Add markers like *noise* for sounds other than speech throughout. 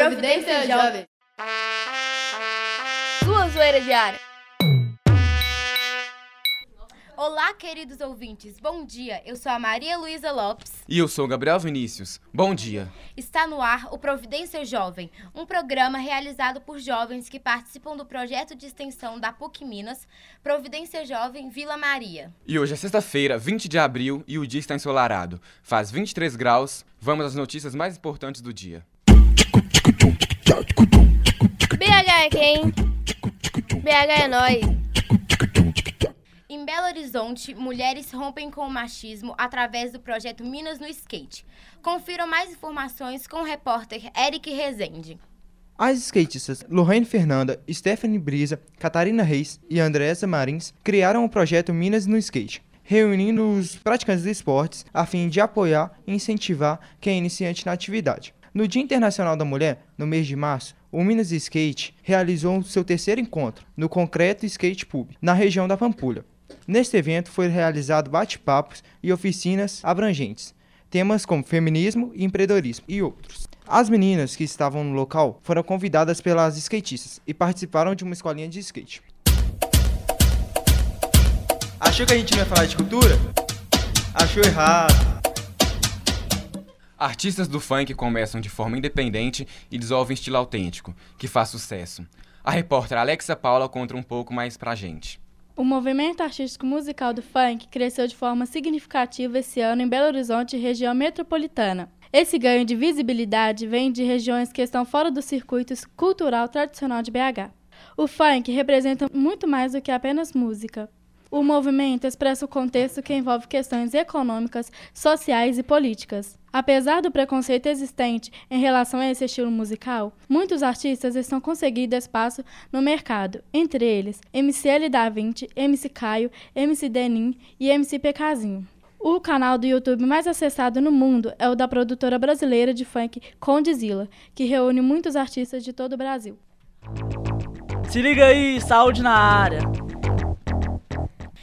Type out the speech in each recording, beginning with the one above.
Providência Jovem. Sua zoeira diária. Olá, queridos ouvintes. Bom dia. Eu sou a Maria Luísa Lopes. E eu sou o Gabriel Vinícius. Bom dia. Está no ar o Providência Jovem, um programa realizado por jovens que participam do projeto de extensão da PUC Minas, Providência Jovem Vila Maria. E hoje é sexta-feira, 20 de abril, e o dia está ensolarado. Faz 23 graus. Vamos às notícias mais importantes do dia. BH é quem? BH é nós. Em Belo Horizonte, mulheres rompem com o machismo através do projeto Minas no Skate. Confiram mais informações com o repórter Eric Rezende. As skatistas Lorraine Fernanda, Stephanie Brisa, Catarina Reis e Andressa Marins criaram o projeto Minas no Skate, reunindo os praticantes de esportes a fim de apoiar e incentivar quem é iniciante na atividade. No Dia Internacional da Mulher, no mês de março, o Minas Skate realizou seu terceiro encontro no Concreto Skate Pub, na região da Pampulha. Neste evento foi realizado bate-papos e oficinas abrangentes, temas como feminismo e empreendedorismo e outros. As meninas que estavam no local foram convidadas pelas skatistas e participaram de uma escolinha de skate. Achou que a gente não ia falar de cultura? Achou errado. Artistas do funk começam de forma independente e desenvolvem estilo autêntico, que faz sucesso. A repórter Alexa Paula conta um pouco mais pra gente. O movimento artístico musical do funk cresceu de forma significativa esse ano em Belo Horizonte e região metropolitana. Esse ganho de visibilidade vem de regiões que estão fora do circuito cultural tradicional de BH. O funk representa muito mais do que apenas música. O movimento expressa o contexto que envolve questões econômicas, sociais e políticas. Apesar do preconceito existente em relação a esse estilo musical, muitos artistas estão conseguindo espaço no mercado, entre eles MCL Da Vinci, MC Caio, MC Denim e MC Pecazinho. O canal do YouTube mais acessado no mundo é o da produtora brasileira de funk Condizila, que reúne muitos artistas de todo o Brasil. Se liga aí, saúde na área!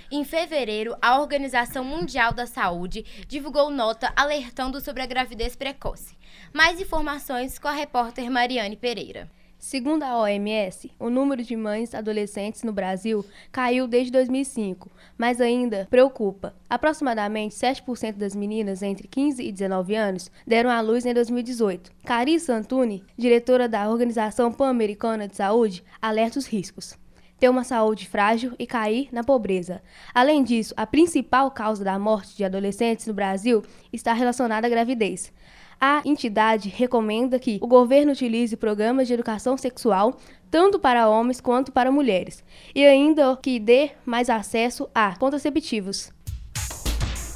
Em fevereiro, a Organização Mundial da Saúde divulgou nota alertando sobre a gravidez precoce. Mais informações com a repórter Mariane Pereira. Segundo a OMS, o número de mães adolescentes no Brasil caiu desde 2005, mas ainda preocupa. Aproximadamente 7% das meninas entre 15 e 19 anos deram à luz em 2018. Carissa Antuni, diretora da Organização Pan-Americana de Saúde, alerta os riscos ter uma saúde frágil e cair na pobreza. Além disso, a principal causa da morte de adolescentes no Brasil está relacionada à gravidez. A entidade recomenda que o governo utilize programas de educação sexual tanto para homens quanto para mulheres, e ainda que dê mais acesso a contraceptivos.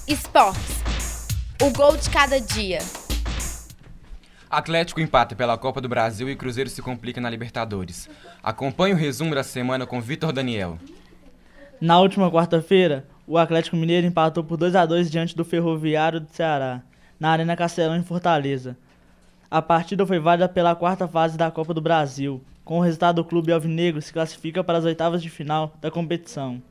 Esportes. O gol de cada dia. Atlético empata pela Copa do Brasil e Cruzeiro se complica na Libertadores. Acompanhe o resumo da semana com Vitor Daniel. Na última quarta-feira, o Atlético Mineiro empatou por 2 a 2 diante do Ferroviário do Ceará, na Arena Castelão em Fortaleza. A partida foi válida pela quarta fase da Copa do Brasil. Com o resultado, o clube alvinegro se classifica para as oitavas de final da competição.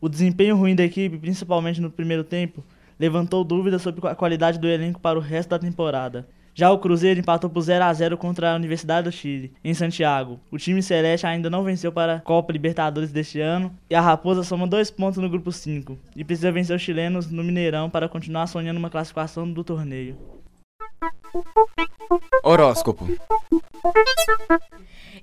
O desempenho ruim da equipe, principalmente no primeiro tempo, levantou dúvidas sobre a qualidade do elenco para o resto da temporada. Já o Cruzeiro empatou por 0 a 0 contra a Universidade do Chile, em Santiago. O time celeste ainda não venceu para a Copa Libertadores deste ano e a Raposa soma dois pontos no grupo 5 e precisa vencer os chilenos no Mineirão para continuar sonhando uma classificação do torneio. Horóscopo.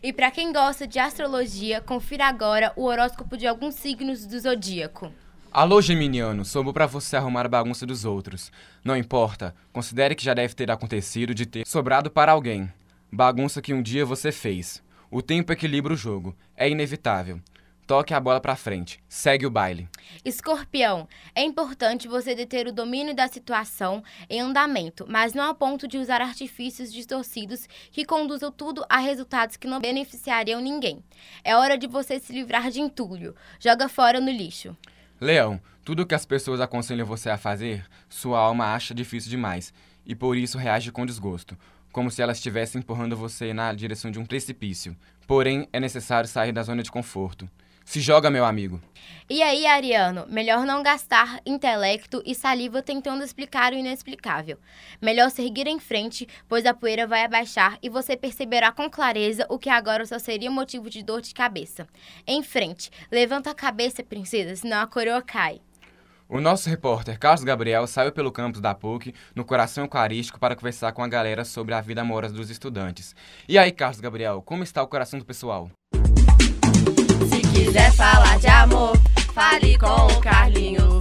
E para quem gosta de astrologia, confira agora o horóscopo de alguns signos do zodíaco. Alô, Geminiano, soube para você arrumar a bagunça dos outros. Não importa, considere que já deve ter acontecido de ter sobrado para alguém. Bagunça que um dia você fez. O tempo equilibra o jogo, é inevitável. Toque a bola para frente, segue o baile. Escorpião, é importante você deter o domínio da situação em andamento, mas não a ponto de usar artifícios distorcidos que conduzam tudo a resultados que não beneficiariam ninguém. É hora de você se livrar de entulho. Joga fora no lixo. Leão, tudo que as pessoas aconselham você a fazer, sua alma acha difícil demais e por isso reage com desgosto, como se elas estivessem empurrando você na direção de um precipício. Porém, é necessário sair da zona de conforto. Se joga, meu amigo. E aí, Ariano, melhor não gastar intelecto e saliva tentando explicar o inexplicável. Melhor seguir em frente, pois a poeira vai abaixar e você perceberá com clareza o que agora só seria motivo de dor de cabeça. Em frente, levanta a cabeça, princesa, senão a coroa cai. O nosso repórter Carlos Gabriel saiu pelo campus da PUC, no coração eucarístico, para conversar com a galera sobre a vida amorosa dos estudantes. E aí, Carlos Gabriel, como está o coração do pessoal? Se quiser falar de amor, fale com o Carlinho.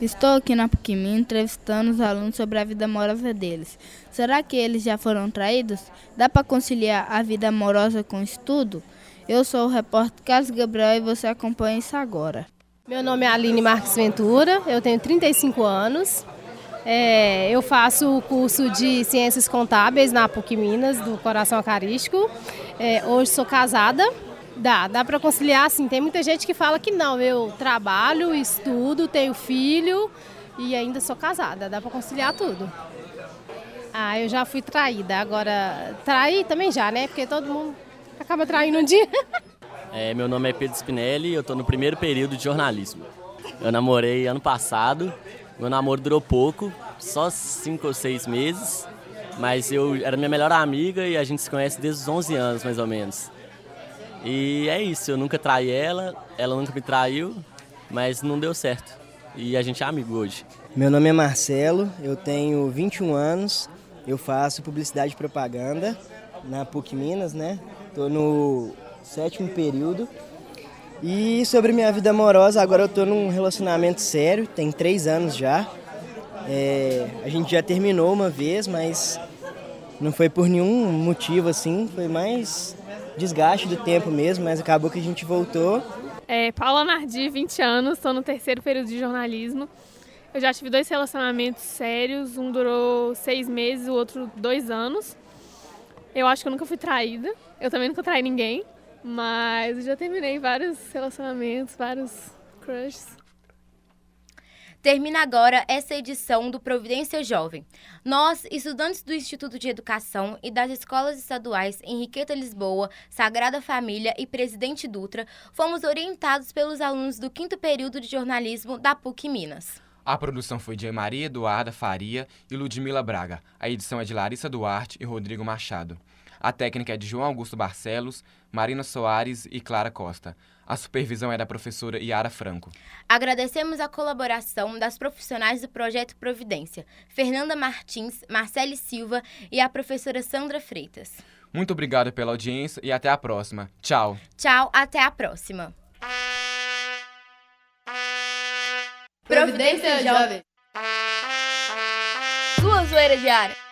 Estou aqui na PUC-MIN entrevistando os alunos sobre a vida amorosa deles. Será que eles já foram traídos? Dá para conciliar a vida amorosa com o estudo? Eu sou o repórter Carlos Gabriel e você acompanha isso agora. Meu nome é Aline Marques Ventura, eu tenho 35 anos. É, eu faço o curso de Ciências Contábeis na PUC Minas, do Coração Acarístico. É, hoje sou casada. Dá, dá para conciliar, assim. Tem muita gente que fala que não. Eu trabalho, estudo, tenho filho e ainda sou casada. Dá para conciliar tudo. Ah, eu já fui traída. Agora, trair também já, né? Porque todo mundo acaba traindo um dia. *laughs* É, meu nome é Pedro Spinelli eu estou no primeiro período de jornalismo. Eu namorei ano passado, meu namoro durou pouco, só cinco ou seis meses, mas eu era minha melhor amiga e a gente se conhece desde os 11 anos, mais ou menos. E é isso, eu nunca traí ela, ela nunca me traiu, mas não deu certo. E a gente é amigo hoje. Meu nome é Marcelo, eu tenho 21 anos, eu faço publicidade e propaganda na PUC Minas, né? Estou no sétimo período. E sobre minha vida amorosa, agora eu estou num relacionamento sério, tem três anos já. É, a gente já terminou uma vez, mas não foi por nenhum motivo assim, foi mais desgaste do tempo mesmo, mas acabou que a gente voltou. É, Paula Nardi, 20 anos, estou no terceiro período de jornalismo. Eu já tive dois relacionamentos sérios, um durou seis meses, o outro dois anos. Eu acho que eu nunca fui traída, eu também nunca traí ninguém. Mas eu já terminei vários relacionamentos, vários crushes. Termina agora essa edição do Providência Jovem. Nós, estudantes do Instituto de Educação e das escolas estaduais Henriqueta Lisboa, Sagrada Família e Presidente Dutra, fomos orientados pelos alunos do quinto período de jornalismo da PUC Minas. A produção foi de Maria Eduarda Faria e Ludmila Braga. A edição é de Larissa Duarte e Rodrigo Machado. A técnica é de João Augusto Barcelos, Marina Soares e Clara Costa. A supervisão é da professora Yara Franco. Agradecemos a colaboração das profissionais do Projeto Providência, Fernanda Martins, Marcele Silva e a professora Sandra Freitas. Muito obrigado pela audiência e até a próxima. Tchau. Tchau, até a próxima. Providência Jovem. Sua zoeira diária.